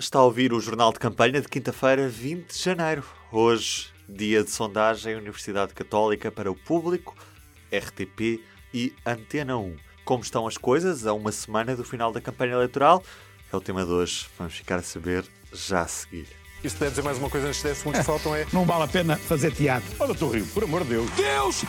Está a ouvir o Jornal de Campanha de quinta-feira, 20 de janeiro. Hoje, dia de sondagem Universidade Católica para o Público, RTP e Antena 1. Como estão as coisas a uma semana do final da campanha eleitoral? É o tema de hoje. Vamos ficar a saber já a seguir. E se puder dizer mais uma coisa antes desse, que faltam é. Não vale a pena fazer teatro. Olha, estou Rio, por amor de Deus. Deus,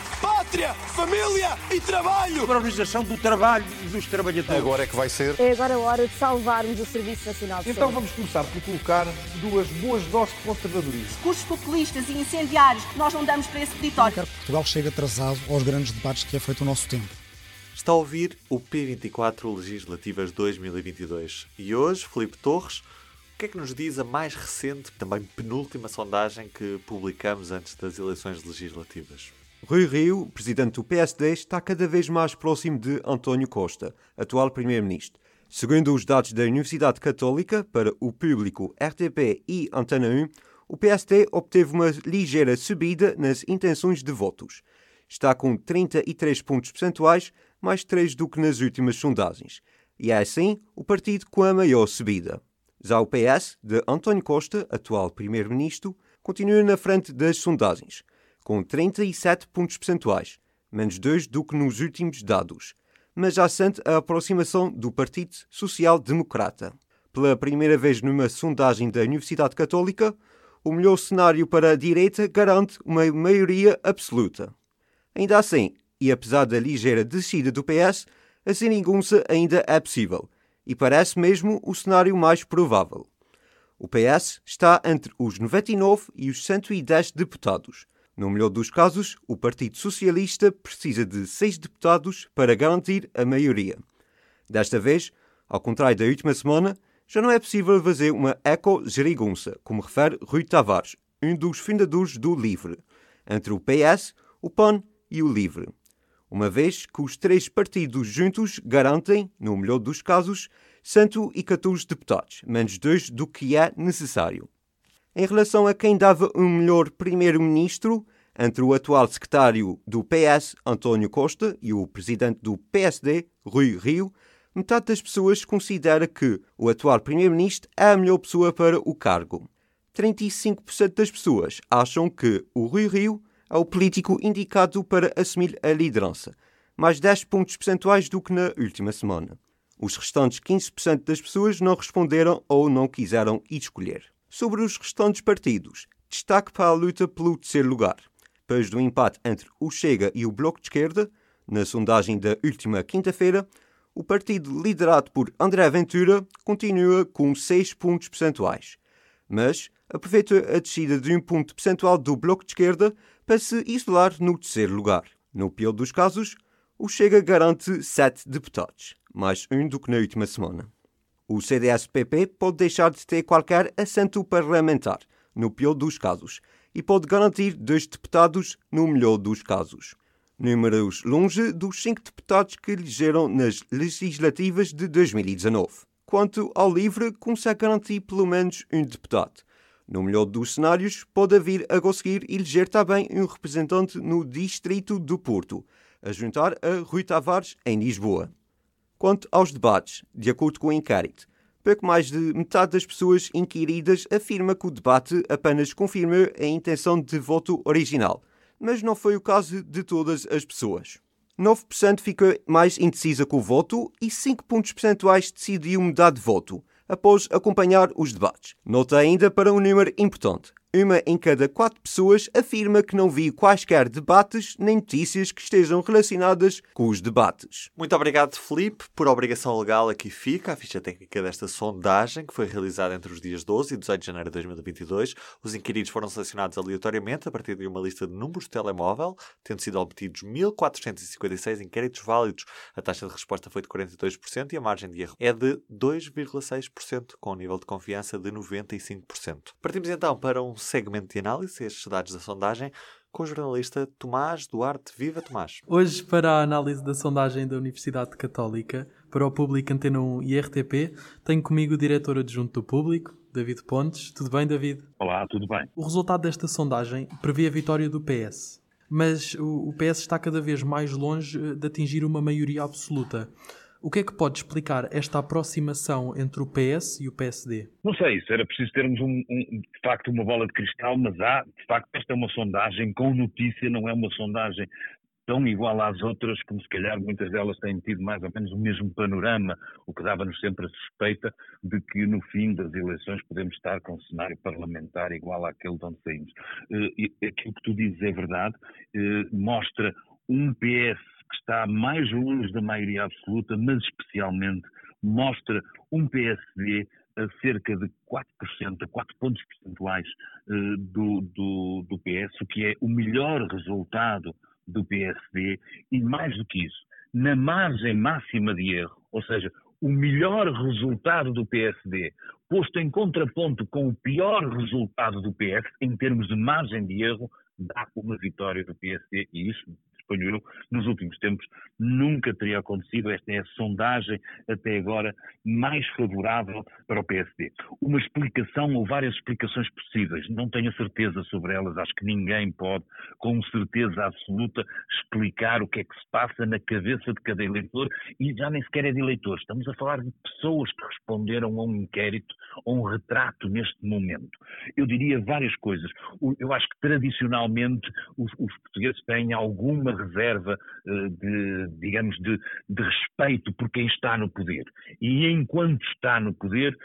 pátria, família e trabalho. Para a organização do trabalho e dos trabalhadores. Agora é que vai ser. É agora a hora de salvarmos o Serviço Nacional de Então Saúde. vamos começar por colocar duas boas doses de conservadorismo. discursos populistas e incendiários, nós não damos para esse peditório. quero que Portugal chegue atrasado aos grandes debates que é feito o nosso tempo. Está a ouvir o P24 Legislativas 2022 e hoje, Filipe Torres, o que é que nos diz a mais recente, também penúltima sondagem que publicamos antes das eleições legislativas? Rui Rio, presidente do PSD, está cada vez mais próximo de António Costa, atual primeiro-ministro. Segundo os dados da Universidade Católica, para o público RTP e Antena 1, o PSD obteve uma ligeira subida nas intenções de votos. Está com 33 pontos percentuais, mais 3 do que nas últimas sondagens. E é assim o partido com a maior subida. Já o PS, de António Costa, atual primeiro-ministro, continua na frente das sondagens, com 37 pontos percentuais, menos 2 do que nos últimos dados, mas já sente a aproximação do Partido Social Democrata. Pela primeira vez numa sondagem da Universidade Católica, o melhor cenário para a direita garante uma maioria absoluta. Ainda assim, e apesar da ligeira descida do PS, a seringunça ainda é possível, e parece mesmo o cenário mais provável. O PS está entre os 99 e os 110 deputados. No melhor dos casos, o Partido Socialista precisa de seis deputados para garantir a maioria. Desta vez, ao contrário da última semana, já não é possível fazer uma eco-gerigunça, como refere Rui Tavares, um dos fundadores do LIVRE, entre o PS, o PAN e o LIVRE. Uma vez que os três partidos juntos garantem, no melhor dos casos, 114 deputados, menos dois do que é necessário. Em relação a quem dava um melhor primeiro-ministro, entre o atual secretário do PS, António Costa, e o presidente do PSD, Rui Rio, metade das pessoas considera que o atual primeiro-ministro é a melhor pessoa para o cargo. 35% das pessoas acham que o Rui Rio é o político indicado para assumir a liderança, mais 10 pontos percentuais do que na última semana. Os restantes 15% das pessoas não responderam ou não quiseram escolher. Sobre os restantes partidos, destaque para a luta pelo terceiro lugar. Depois do empate entre o Chega e o Bloco de Esquerda, na sondagem da última quinta-feira, o partido liderado por André Ventura continua com 6 pontos percentuais. Mas aproveita a descida de um ponto percentual do Bloco de Esquerda para se isolar no terceiro lugar. No pior dos casos, o Chega garante 7 deputados, mais um do que na última semana. O CDS-PP pode deixar de ter qualquer assento parlamentar, no pior dos casos, e pode garantir dois deputados no melhor dos casos. Números longe dos cinco deputados que elegeram nas legislativas de 2019. Quanto ao LIVRE, consegue garantir pelo menos um deputado. No melhor dos cenários, pode vir a conseguir eleger também um representante no Distrito do Porto, a juntar a Rui Tavares em Lisboa. Quanto aos debates, de acordo com o inquérito, pouco mais de metade das pessoas inquiridas afirma que o debate apenas confirmou a intenção de voto original, mas não foi o caso de todas as pessoas. 9% ficou mais indecisa com o voto e 5 pontos percentuais decidiu mudar de voto após acompanhar os debates. Nota ainda para um número importante. Uma em cada quatro pessoas afirma que não viu quaisquer debates nem notícias que estejam relacionadas com os debates. Muito obrigado, Felipe. Por obrigação legal, aqui fica a ficha técnica desta sondagem que foi realizada entre os dias 12 e 18 de janeiro de 2022. Os inquiridos foram selecionados aleatoriamente a partir de uma lista de números de telemóvel, tendo sido obtidos 1.456 inquéritos válidos. A taxa de resposta foi de 42% e a margem de erro é de 2,6%, com um nível de confiança de 95%. Partimos então para um segmento de análise, estes dados da sondagem, com o jornalista Tomás Duarte. Viva, Tomás! Hoje, para a análise da sondagem da Universidade Católica para o Público Antena 1 e RTP, tenho comigo o diretor adjunto do Público, David Pontes. Tudo bem, David? Olá, tudo bem. O resultado desta sondagem prevê a vitória do PS, mas o PS está cada vez mais longe de atingir uma maioria absoluta. O que é que pode explicar esta aproximação entre o PS e o PSD? Não sei, isso era preciso termos um, um, de facto uma bola de cristal, mas há, de facto, esta é uma sondagem com notícia, não é uma sondagem tão igual às outras, como se calhar muitas delas têm tido mais ou menos o mesmo panorama, o que dava-nos sempre a suspeita de que no fim das eleições podemos estar com um cenário parlamentar igual àquele de onde saímos. Uh, aquilo que tu dizes é verdade, uh, mostra um PS que está mais longe da maioria absoluta, mas especialmente mostra um PSD a cerca de 4%, a 4 pontos percentuais uh, do, do, do PS, o que é o melhor resultado do PSD e, mais do que isso, na margem máxima de erro, ou seja, o melhor resultado do PSD, posto em contraponto com o pior resultado do PS, em termos de margem de erro, dá uma vitória do PSD e isso suponho eu, nos últimos tempos nunca teria acontecido. Esta é a sondagem até agora mais favorável para o PSD. Uma explicação ou várias explicações possíveis, não tenho certeza sobre elas, acho que ninguém pode, com certeza absoluta, explicar o que é que se passa na cabeça de cada eleitor e já nem sequer é de eleitores, estamos a falar de pessoas que responderam a um inquérito, a um retrato neste momento. Eu diria várias coisas. Eu acho que tradicionalmente os, os portugueses têm alguma reserva eh, de, digamos, de, de, respeito por quem está no poder. E enquanto está no poder,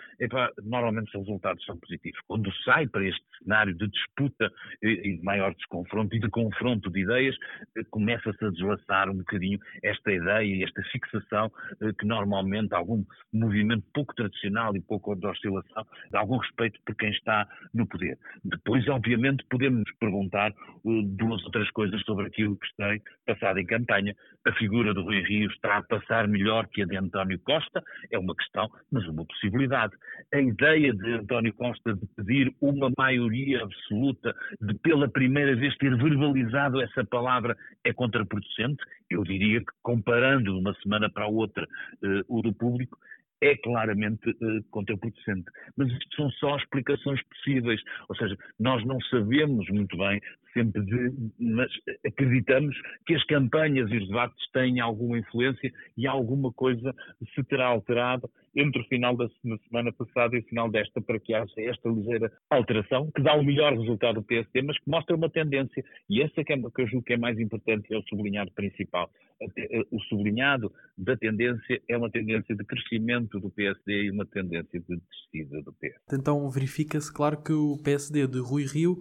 normalmente os resultados são positivos. Quando sai para este cenário de disputa e de maior desconfronto e de confronto de ideias, eh, começa-se a deslaçar um bocadinho esta ideia e esta fixação eh, que normalmente algum movimento pouco tradicional e pouco de oscilação, de algum respeito por quem está no poder. Depois, obviamente, podemos perguntar duas outras coisas sobre aquilo que sei passada em campanha. A figura do Rui Rio está a passar melhor que a de António Costa, é uma questão, mas uma possibilidade. A ideia de António Costa de pedir uma maioria absoluta, de pela primeira vez ter verbalizado essa palavra, é contraproducente. Eu diria que, comparando de uma semana para a outra uh, o do público, é claramente uh, contraproducente. Mas isto são só explicações possíveis, ou seja, nós não sabemos muito bem sempre de, mas acreditamos que as campanhas e os debates têm alguma influência e alguma coisa se terá alterado entre o final da semana passada e o final desta para que haja esta ligeira alteração que dá o melhor resultado do PSD, mas que mostra uma tendência e essa que, é, que eu julgo que é mais importante é o sublinhado principal. Eh, o sublinhado da tendência é uma tendência de crescimento do PSD e uma tendência de descida do PSD. Então verifica-se, claro, que o PSD de Rui Rio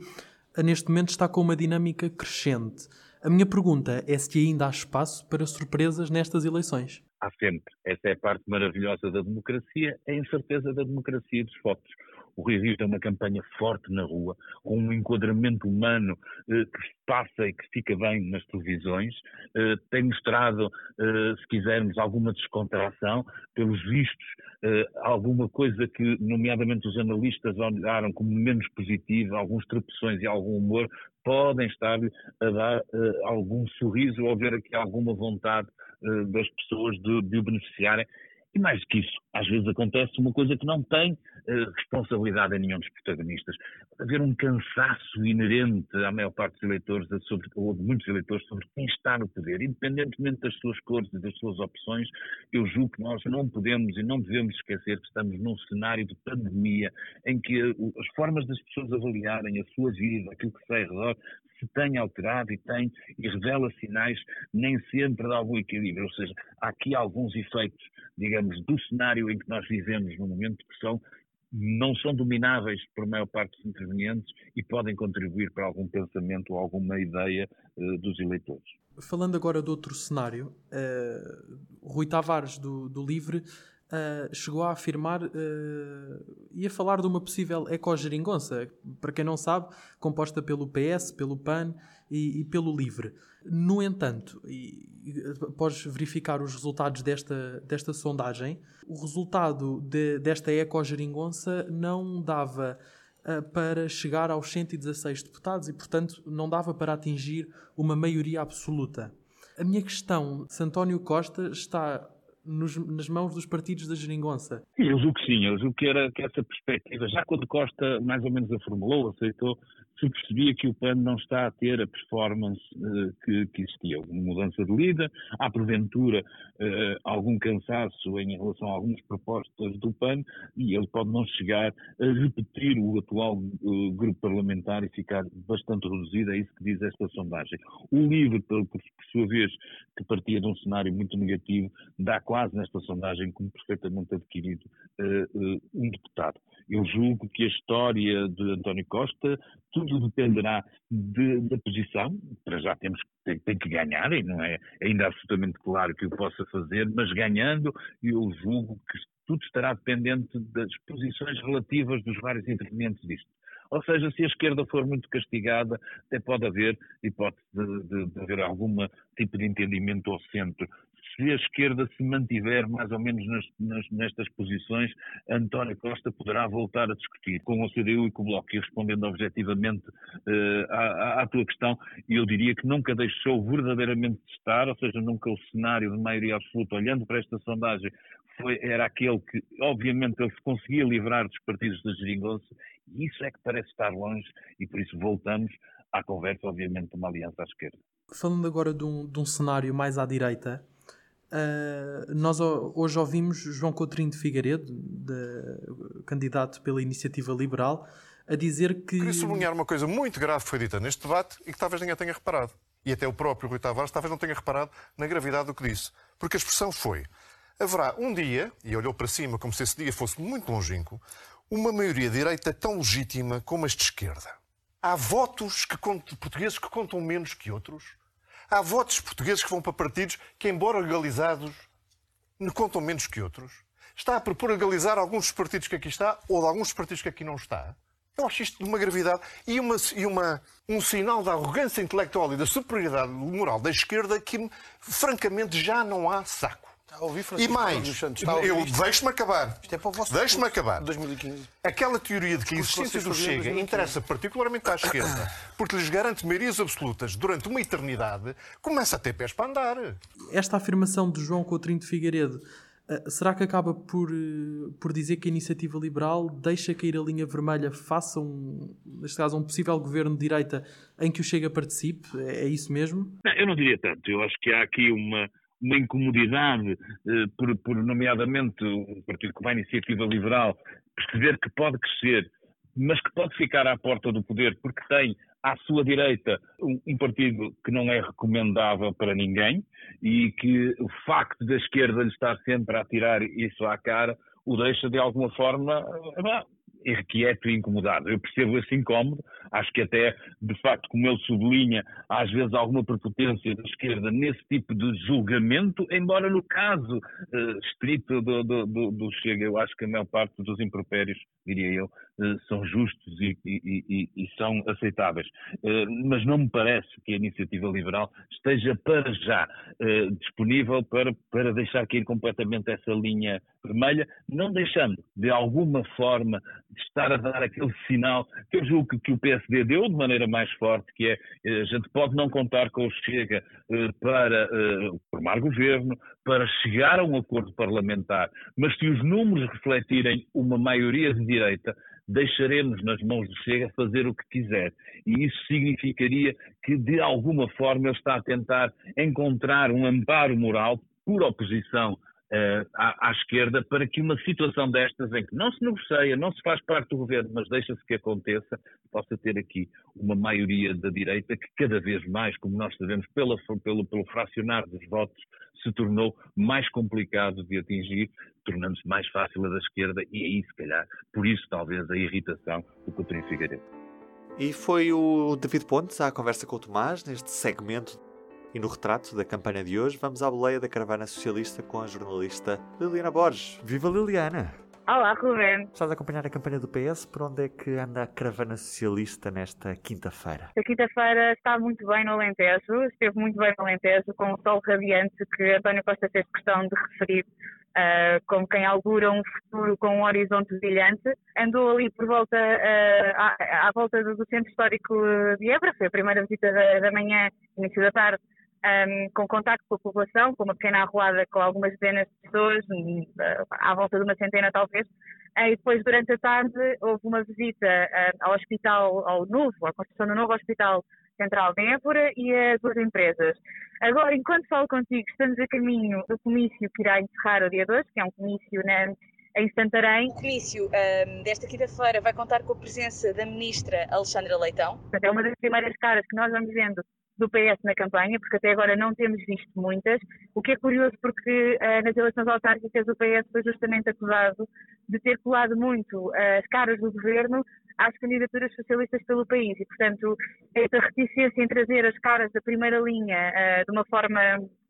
neste momento está com uma dinâmica crescente. A minha pergunta é se ainda há espaço para surpresas nestas eleições. Há sempre. Essa é a parte maravilhosa da democracia, a incerteza da democracia dos votos. O Rio Rio tem uma campanha forte na rua, com um enquadramento humano eh, que passa e que fica bem nas televisões, eh, tem mostrado, eh, se quisermos, alguma descontração, pelos vistos, eh, alguma coisa que, nomeadamente, os analistas olharam como menos positiva, alguns tropeções e algum humor, podem estar a dar uh, algum sorriso ou ver aqui alguma vontade das pessoas de, de o beneficiarem. E mais do que isso, às vezes acontece uma coisa que não tem uh, responsabilidade a nenhum dos protagonistas. Haver um cansaço inerente à maior parte dos eleitores, sobre, ou de muitos eleitores, sobre quem está no poder. Independentemente das suas cores e das suas opções, eu julgo que nós não podemos e não devemos esquecer que estamos num cenário de pandemia em que as formas das pessoas avaliarem a sua vida, aquilo que sai ao redor, se tem alterado e tem e revela sinais nem sempre de algum equilíbrio. Ou seja, há aqui alguns efeitos, digamos, do cenário em que nós vivemos no momento que são não são domináveis por maior parte dos intervenientes e podem contribuir para algum pensamento ou alguma ideia uh, dos eleitores. Falando agora de outro cenário, uh, Rui Tavares, do, do Livre, uh, chegou a afirmar uh, e a falar de uma possível ecogeringonça, para quem não sabe, composta pelo PS, pelo PAN e, e pelo LIVRE. No entanto, e, e, após verificar os resultados desta, desta sondagem, o resultado de, desta ecogeringonça não dava uh, para chegar aos 116 deputados e, portanto, não dava para atingir uma maioria absoluta. A minha questão, se António Costa está nos, nas mãos dos partidos da geringonça. Eu julgo que sim, eu julgo que, era, que essa perspectiva, já quando Costa mais ou menos a formulou, aceitou, se percebia que o PAN não está a ter a performance uh, que, que, existia. Uma mudança de líder, há porventura uh, algum cansaço em relação a algumas propostas do PAN e ele pode não chegar a repetir o atual uh, grupo parlamentar e ficar bastante reduzido, é isso que diz esta sondagem. O LIVRE, por, por sua vez, que partia de um cenário muito negativo, dá quase nesta sondagem como perfeitamente adquirido um deputado. Eu julgo que a história de António Costa, tudo dependerá de, da posição, para já temos tem, tem, que ganhar, e não é ainda absolutamente claro que o possa fazer, mas ganhando, eu julgo que tudo estará dependente das posições relativas dos vários intervenientes disto. Ou seja, se a esquerda for muito castigada, até pode haver hipótese de, de, de haver algum tipo de entendimento ao centro se a esquerda se mantiver mais ou menos nas, nas, nestas posições, António Costa poderá voltar a discutir com o CDU e com o Bloco. E respondendo objetivamente uh, à, à, tua questão, eu diria que nunca deixou verdadeiramente de estar, ou seja, nunca o cenário de maioria absoluta, olhando para esta sondagem, foi, era aquele que, obviamente, ele se conseguia livrar dos partidos da geringonça, e isso é que parece estar longe, e por isso voltamos à conversa, obviamente, de uma aliança à esquerda. Falando agora de um, de um cenário mais à direita, Uh, nós hoje ouvimos João Coutrinho de Figueiredo, de, candidato pela Iniciativa Liberal, a dizer que. Queria sublinhar uma coisa muito grave que foi dita neste debate e que talvez ninguém tenha reparado. E até o próprio Rui Tavares talvez não tenha reparado na gravidade do que disse. Porque a expressão foi: haverá um dia, e olhou para cima como se esse dia fosse muito longínquo, uma maioria direita tão legítima como as de esquerda. Há votos que contam, portugueses que contam menos que outros Há votos portugueses que vão para partidos que, embora legalizados, não contam menos que outros. Está a propor legalizar alguns dos partidos que aqui está ou de alguns dos partidos que aqui não está. Eu acho isto de uma gravidade e, uma, e uma, um sinal da arrogância intelectual e da superioridade moral da esquerda que, francamente, já não há saco. Ouvir, e mais, eu deixe-me acabar. Isto é para o vosso Deixe-me acabar. 2015. Aquela teoria de que a existência do Chega interessa particularmente à esquerda, porque lhes garante maiorias absolutas durante uma eternidade, começa a ter pés para andar. Esta afirmação de João Coutrinho de Figueiredo eh, será que acaba por, eh, por dizer que a iniciativa liberal deixa cair a linha vermelha face a um, neste caso, um possível governo de direita em que o Chega participe? É, é isso mesmo? Não, eu não diria tanto. Eu acho que há aqui uma, uma incomodidade, eh, por, por, nomeadamente, um partido como a Iniciativa Liberal, perceber que pode crescer, mas que pode ficar à porta do poder, porque tem à sua direita um, partido que não é recomendável para ninguém e que o facto da esquerda lhe estar sempre a tirar isso à cara o deixa de alguma forma irrequieto e incomodado. Eu percebo esse incómodo, acho que até, de facto, como ele sublinha, às vezes alguma prepotência da esquerda nesse tipo de julgamento, embora no caso uh, estrito do, do, do, do, Chega, eu acho que a maior parte dos impropérios, diria eu, uh, são justos e, e, e, e são aceitáveis. Uh, mas não me parece que a iniciativa liberal esteja para já disponível para, para deixar cair completamente essa linha vermelha, não deixando, de alguma forma, estar a dar aquele sinal que eu julgo que o PSD deu de maneira mais forte, que é eh, a gente pode não contar com o Chega eh, para eh, formar governo, para chegar a um acordo parlamentar, mas se os números refletirem uma maioria de direita, deixaremos nas mãos do Chega fazer o que quiser. E isso significaria que, de alguma forma, ele está a tentar encontrar um amparo moral por oposição uh, à, à, esquerda para que uma situação destas, em que não se negocia, não se faz parte do governo, mas deixa-se que aconteça, possa ter aqui uma maioria da direita que cada vez mais, como nós sabemos, pela, pelo, pelo fracionar dos votos, se tornou mais complicado de atingir, tornando-se mais fácil a da esquerda, e aí, se calhar, por isso talvez a irritação do Coutinho Figueiredo. E foi o David Pontes à conversa com o Tomás neste segmento e no retrato da campanha de hoje, vamos à boleia da caravana socialista com a jornalista Liliana Borges. Viva Liliana! Olá, Ruben. Estás a acompanhar a campanha do PS? Por onde é que anda a caravana socialista nesta quinta-feira? A quinta-feira está muito bem no Alentejo, esteve muito bem no Alentejo, com o sol radiante que António Costa fez questão de referir Uh, como quem augura um futuro com um horizonte brilhante. Andou ali por volta, uh, à, à, volta do, do, Centro Histórico de Évora, foi a primeira visita da, da manhã, início da tarde, um, com contacto com a população, com uma pequena arruada com algumas dezenas de pessoas, uh, à volta de uma centena talvez, uh, e depois durante a tarde houve uma visita uh, ao hospital, ao novo, à construção do novo hospital central de Évora e a duas empresas. Agora, enquanto falo contigo, estamos a caminho do comício que irá encerrar o dia 2, que é um comício na, em Santarém. O comício um, desta quinta-feira vai contar com a presença da ministra Alexandra Leitão. É uma das primeiras caras que nós vamos vendo do PS na campanha, porque até agora não temos visto muitas, o que é curioso porque uh, nas eleições autárquicas o PS foi justamente acusado de ter colado muito uh, as caras do governo às candidaturas socialistas pelo país. E, portanto, essa reticência em trazer as caras da primeira linha uh, de uma forma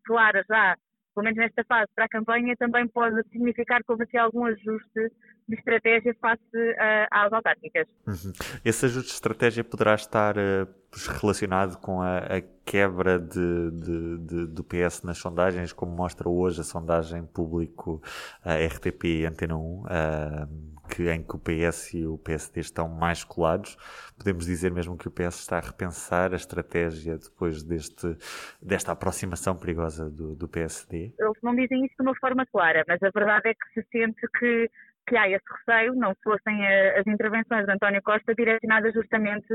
clara já pelo menos nesta fase, para a campanha, também pode significar que houve algum ajuste de estratégia face uh, às autárquicas. Uhum. Esse ajuste de estratégia poderá estar uh, relacionado com a, a quebra de, de, de, do PS nas sondagens, como mostra hoje a sondagem público a RTP Antena 1, uh, que, em que o PS e o PSD estão mais colados. Podemos dizer mesmo que o PS está a repensar a estratégia depois deste, desta aproximação perigosa do, do PSD? Eles não dizem isso de uma forma clara, mas a verdade é que se sente que que há esse receio, não fossem eh, as intervenções de António Costa direcionadas justamente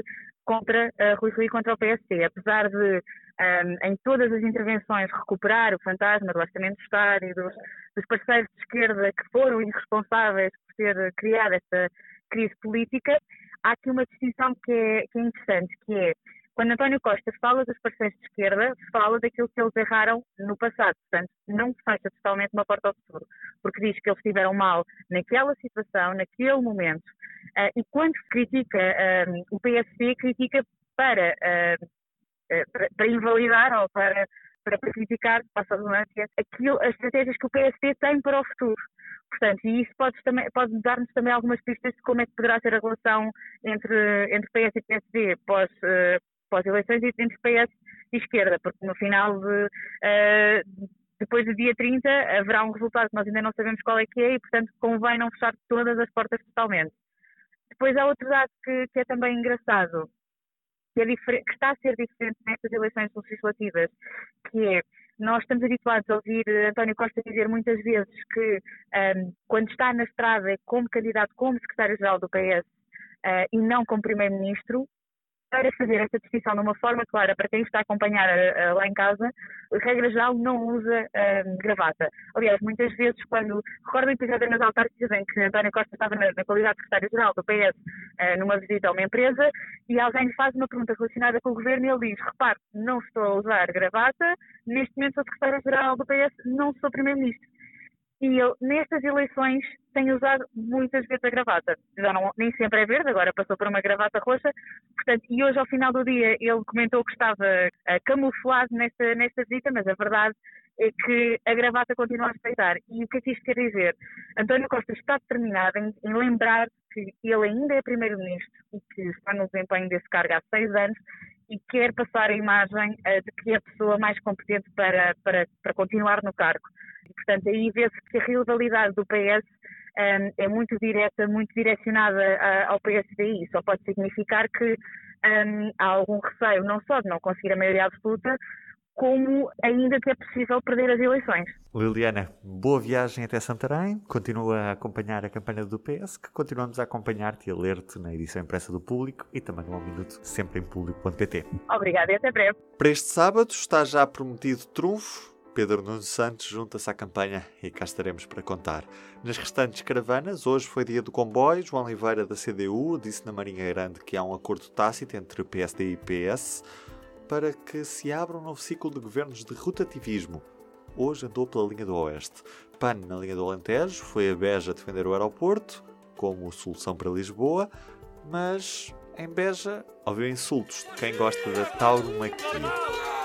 contra uh, Rui Rio e contra o PSD. Apesar de, ehm, em todas as intervenções, recuperar o fantasma do Orçamento do Estado e dos, dos parceiros de esquerda que foram irresponsáveis por ter criado esta crise política, há aqui uma distinção que é, que é interessante, que é quando António Costa fala dos parceiros de esquerda, fala daquilo que eles erraram no passado. Portanto, não fecha totalmente uma porta ao futuro, porque diz que eles estiveram mal naquela situação, naquele momento. Uh, e quando critica uh, o PSD, critica para, uh, para, para, invalidar ou para, para criticar, passa a redundância, aquilo, as estratégias que o PSD tem para o futuro. Portanto, e isso pode, pode dar-nos também algumas pistas de como é que poderá ser a relação entre, entre PS e PSD pós, pós-eleições entre PS e esquerda, porque no final de, uh, depois do dia 30 haverá um resultado que nós ainda não sabemos qual é que é e, portanto, convém não fechar todas as portas totalmente. Depois há outro dado que, que é também engraçado, que, é que, está a ser diferente nestas eleições legislativas, que é nós estamos habituados a ouvir António Costa dizer muitas vezes que um, ehm, quando está na estrada é como candidato como secretário-geral do PS uh, e não como primeiro-ministro, para fazer esta distinção de uma forma clara para quem está a acompanhar uh, lá em casa, regra geral não usa uh, gravata. Aliás, muitas vezes, quando recordo o episódio nas autárquicas em que António Costa estava na, na qualidade de secretário-geral do PS uh, numa visita a uma empresa e alguém lhe faz uma pergunta relacionada com o governo e ele diz: repare, não estou a usar gravata, neste momento sou secretário-geral do PS, não sou primeiro-ministro e ele, nestas eleições, tem usado muitas vezes a gravata. Já não, nem sempre é verde, agora passou por uma gravata roxa. Portanto, e hoje, ao final do dia, ele comentou que estava uh, camuflado nesta, nesta visita, mas a verdade é que a gravata continua a respeitar. E o que é que isto quer dizer? António Costa está determinado em, em lembrar que ele ainda é primeiro-ministro e que está no desempenho desse cargo há seis anos e quer passar a imagem uh, de que é a pessoa mais competente para, para, para continuar no cargo. E, portanto, aí vê-se que a rivalidade do PS um, é muito direta, muito direcionada a, ao PSDI. Só pode significar que um, há algum receio, não só de não conseguir a maioria absoluta, como ainda que é possível perder as eleições. Liliana, boa viagem até Santarém. Continua a acompanhar a campanha do PS, que continuamos a acompanhar-te e a ler-te na edição impressa do Público e também no Ao Minuto, sempre em público.pt. Obrigada e até breve. Para este sábado está já prometido trunfo Pedro Nuno Santos junta-se à campanha e cá estaremos para contar. Nas restantes caravanas, hoje foi dia do comboio. João Oliveira, da CDU, disse na Marinha Grande que há um acordo tácito entre PSD e PS para que se abra um novo ciclo de governos de rotativismo. Hoje andou pela linha do Oeste. PAN na linha do Alentejo, foi a Beja defender o aeroporto como solução para Lisboa, mas em Beja ouviu insultos de quem gosta da tauromaquia.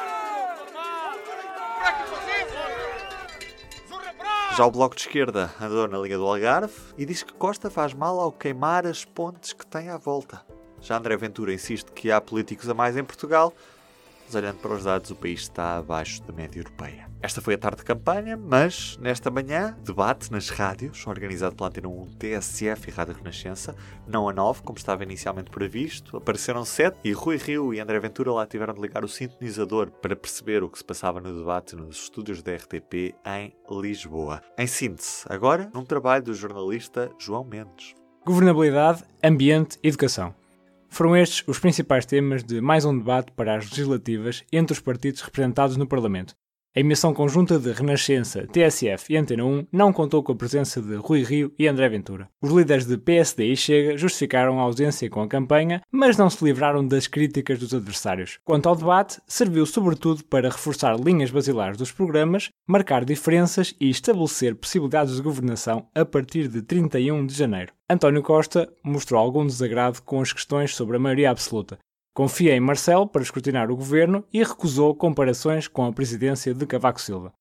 Já o Bloco de Esquerda andou na linha do Algarve e diz que Costa faz mal ao queimar as pontes que tem à volta. Já André Ventura insiste que há políticos a mais em Portugal mas olhando para os dados, o país está abaixo da média europeia. Esta foi a tarde de campanha, mas nesta manhã, debate nas rádios, organizado pela Antena 1 TSF e Rádio Renascença, não a 9, como estava inicialmente previsto, apareceram sete e Rui Rio e André Ventura lá tiveram de ligar o sintonizador para perceber o que se passava no debate nos estúdios da RTP em Lisboa. Em síntese, agora, num trabalho do jornalista João Mendes. Governabilidade, ambiente educação. Foram estes os principais temas de mais um debate para as legislativas entre os partidos representados no Parlamento. A emissão conjunta de Renascença, TSF e Antena 1 não contou com a presença de Rui Rio e André Ventura. Os líderes de PSD e Chega justificaram a ausência com a campanha, mas não se livraram das críticas dos adversários. Quanto ao debate, serviu sobretudo para reforçar linhas basilares dos programas, marcar diferenças e estabelecer possibilidades de governação a partir de 31 de janeiro. António Costa mostrou algum desagrado com as questões sobre a maioria absoluta, Confia em Marcelo para escrutinar o governo e recusou comparações com a presidência de Cavaco Silva.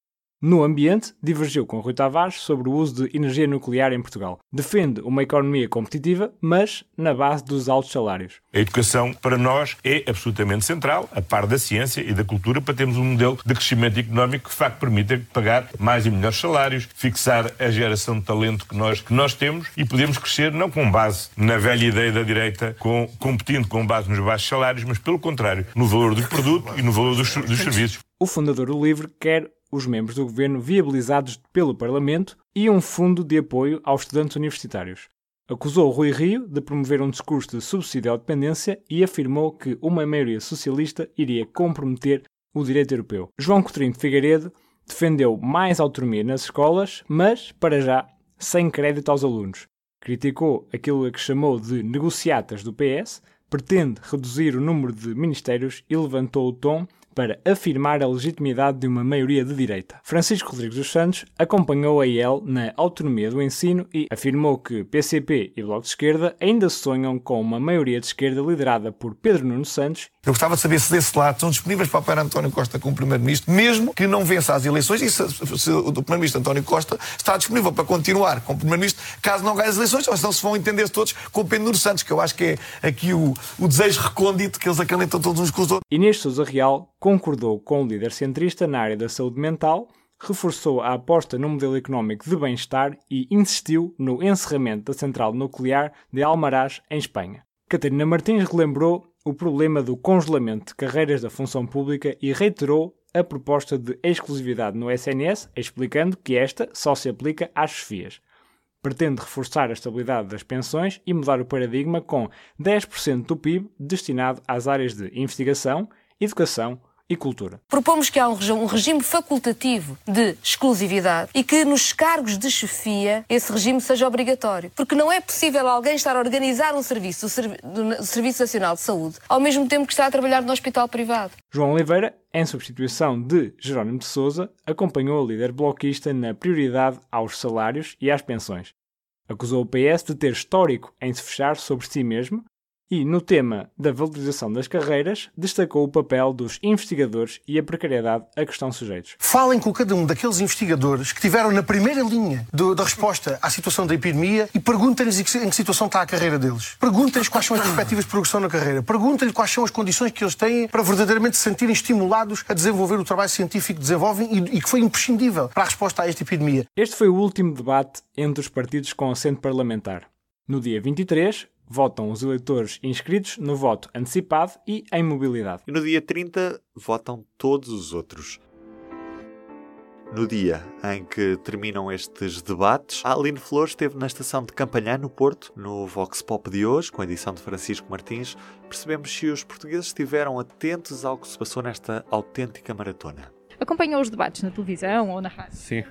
No ambiente, divergiu com Rui Tavares sobre o uso de energia nuclear em Portugal. Defende uma economia competitiva, mas na base dos altos salários. A educação, para nós, é absolutamente central, a par da ciência e da cultura, para termos um modelo de crescimento económico que, de facto, permita pagar mais e melhores salários, fixar a geração de talento que nós, que nós temos e podemos crescer não com base na velha ideia da direita, com, competindo com base nos baixos salários, mas, pelo contrário, no valor do produto e no valor dos, dos serviços. O fundador do LIVRE quer os membros do governo viabilizados pelo Parlamento e um fundo de apoio aos estudantes universitários. Acusou Rui Rio de promover um discurso de subsídio à dependência e afirmou que uma maioria socialista iria comprometer o direito europeu. João Coutinho de Figueiredo defendeu mais autonomia nas escolas, mas, para já, sem crédito aos alunos. Criticou aquilo a que chamou de negociatas do PS, pretende reduzir o número de ministérios e levantou o tom para afirmar a legitimidade de uma maioria de direita. Francisco Rodrigues dos Santos acompanhou a IEL na autonomia do ensino e afirmou que PCP e Bloco de Esquerda ainda sonham com uma maioria de esquerda liderada por Pedro Nuno Santos. Eu gostava de saber se desse lado estão disponíveis para apoiar António Costa como Primeiro-Ministro, mesmo que não vença as eleições, e se, se o Primeiro-Ministro António Costa está disponível para continuar como Primeiro-Ministro caso não ganhe as eleições, ou senão se vão entender todos com Pedro Nuno Santos, que eu acho que é aqui o, o desejo recôndito que eles acalentam todos uns com os outros. Inês Sousa Real concordou com o líder centrista na área da saúde mental, reforçou a aposta no modelo económico de bem-estar e insistiu no encerramento da central nuclear de Almaraz, em Espanha. Catarina Martins relembrou o problema do congelamento de carreiras da função pública e reiterou a proposta de exclusividade no SNS, explicando que esta só se aplica às chefias. Pretende reforçar a estabilidade das pensões e mudar o paradigma com 10% do PIB destinado às áreas de investigação, educação, e cultura. Propomos que há um regime facultativo de exclusividade e que nos cargos de chefia esse regime seja obrigatório. Porque não é possível alguém estar a organizar um serviço, o Serviço Nacional de Saúde, ao mesmo tempo que está a trabalhar no hospital privado. João Oliveira, em substituição de Jerónimo de Souza, acompanhou o líder bloquista na prioridade aos salários e às pensões. Acusou o PS de ter histórico em se fechar sobre si mesmo e, no tema da valorização das carreiras, destacou o papel dos investigadores e a precariedade a que estão sujeitos. Falem com cada um daqueles investigadores que estiveram na primeira linha do, da resposta à situação da epidemia e perguntem-lhes em que situação está a carreira deles. Perguntem-lhes quais são as perspectivas de progressão na carreira. Perguntem-lhes quais são as condições que eles têm para verdadeiramente se sentirem estimulados a desenvolver o trabalho científico que desenvolvem e, e que foi imprescindível para a resposta a esta epidemia. Este foi o último debate entre os partidos com assento parlamentar. No dia 23, votam os eleitores inscritos no voto antecipado e em mobilidade. E no dia 30 votam todos os outros. No dia em que terminam estes debates, a Aline Flores esteve na estação de Campanhã, no Porto, no Vox Pop de hoje, com a edição de Francisco Martins. Percebemos se os portugueses estiveram atentos ao que se passou nesta autêntica maratona. Acompanhou os debates na televisão ou na rádio? Sim,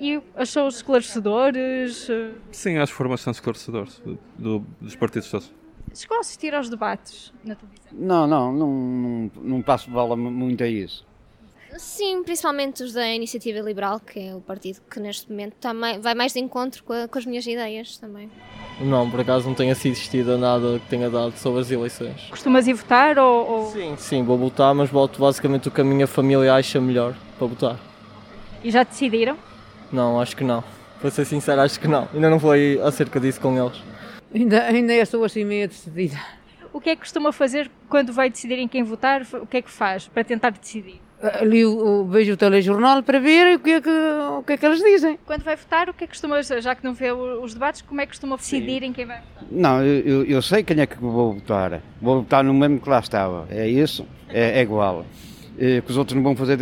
e achou-os esclarecedores? Sim, acho que foram bastante esclarecedores do, dos partidos todos. Chegou a assistir aos debates na televisão? Não, não, não, não, não passo bola muito a isso. Sim, principalmente os da Iniciativa Liberal, que é o partido que neste momento também vai mais de encontro com, a, com as minhas ideias também. Não, por acaso não tenho assistido a nada que tenha dado sobre as eleições. Costumas ir votar ou, ou... Sim, sim, vou votar, mas voto basicamente o que a minha família acha melhor para votar. E já decidiram? Não, acho que não. Para ser sincero, acho que não. Ainda não foi acerca disso com eles. Ainda, ainda estou assim meio decidida. O que é que costuma fazer quando vai decidir em quem votar? O que é que faz para tentar decidir? Ali o, o, vejo o telejornal para ver o que, é que, o que é que eles dizem. Quando vai votar, o que é que costuma, já que não vê os debates, como é que costuma decidir Sim. em quem vai votar? Não, eu, eu sei quem é que vou votar. Vou votar no mesmo que lá estava. É isso, é, é igual. Que os outros não vão fazer,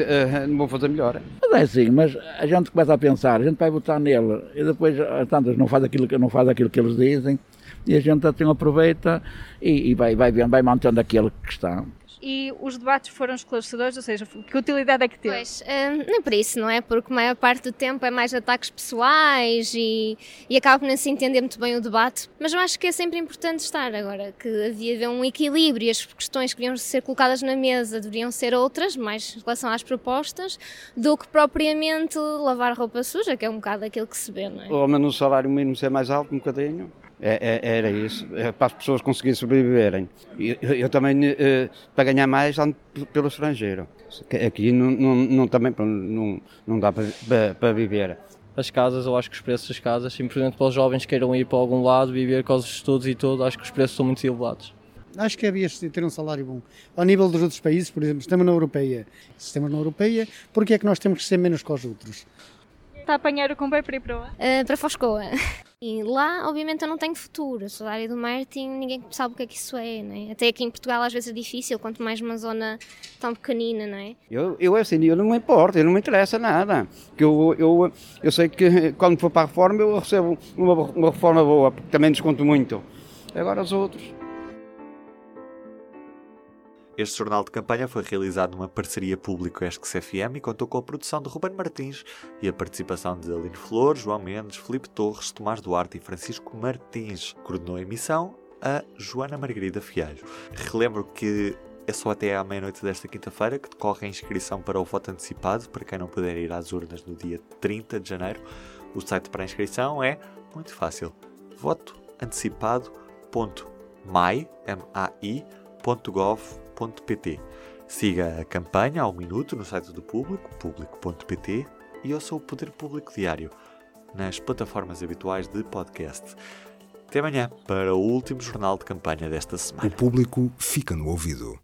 não vão fazer melhor. Mas é assim, mas a gente começa a pensar, a gente vai votar nele e depois tantas não faz aquilo, não faz aquilo que eles dizem e a gente assim aproveita e, e vai, vai, vai mantendo aquele que está e os debates foram esclarecedores, ou seja, que utilidade é que teve? Pois, hum, não é por isso, não é? Porque a maior parte do tempo é mais ataques pessoais e, e acaba por não se entender muito bem o debate, mas eu acho que é sempre importante estar agora, que havia de haver um equilíbrio e as questões que deviam ser colocadas na mesa deveriam ser outras, mais em relação às propostas, do que propriamente lavar roupa suja, que é um bocado aquilo que se vê, não é? Ou menos o salário mínimo ser mais alto um bocadinho. É, é, era isso, é para as pessoas conseguirem sobreviverem. Eu, eu também, eh, para ganhar mais, ando pelo estrangeiro. Aqui não, não, não também não, não dá para, para, para, viver. As casas, eu acho que os preços das casas, simplesmente para os jovens que queiram ir para algum lado, viver com os estudos e tudo, acho que os preços são muito elevados. Acho que havia de ter um salário bom. Ao nível dos outros países, por exemplo, estamos na Europeia. Se estamos na Europeia, porquê é que nós temos que ser menos que os outros? Está a apanhar o comboio para ir para onde? Uh, para Foscoa. E lá, obviamente, eu não tenho futuro. Sou da área do marketing, ninguém sabe o que é que isso é, né? Até aqui em Portugal às vezes é difícil, quanto mais uma zona tão pequenina, não é? Eu, eu assim, eu não me importo, eu não me interessa nada. Que eu, eu, eu sei que quando for para a reforma eu recebo uma, uma reforma boa, porque também desconto muito. Agora os outros. Este jornal de campanha foi realizado numa parceria público-ESC-CFM e contou com a produção de Ruben Martins e a participação de Aline Flor, João Mendes, Filipe Torres, Tomás Duarte e Francisco Martins. Coordenou a emissão a Joana Margarida Fialho. Relembro que é só até à meia-noite desta quinta-feira que decorre a inscrição para o voto antecipado, para quem não puder ir às urnas no dia 30 de janeiro. O site para a inscrição é muito fácil: votoantecipado.mai.gov.br Siga a campanha ao minuto no site do Público, público.pt, e ouça o Poder Público Diário nas plataformas habituais de podcast. Até amanhã para o último jornal de campanha desta semana. O público fica no ouvido.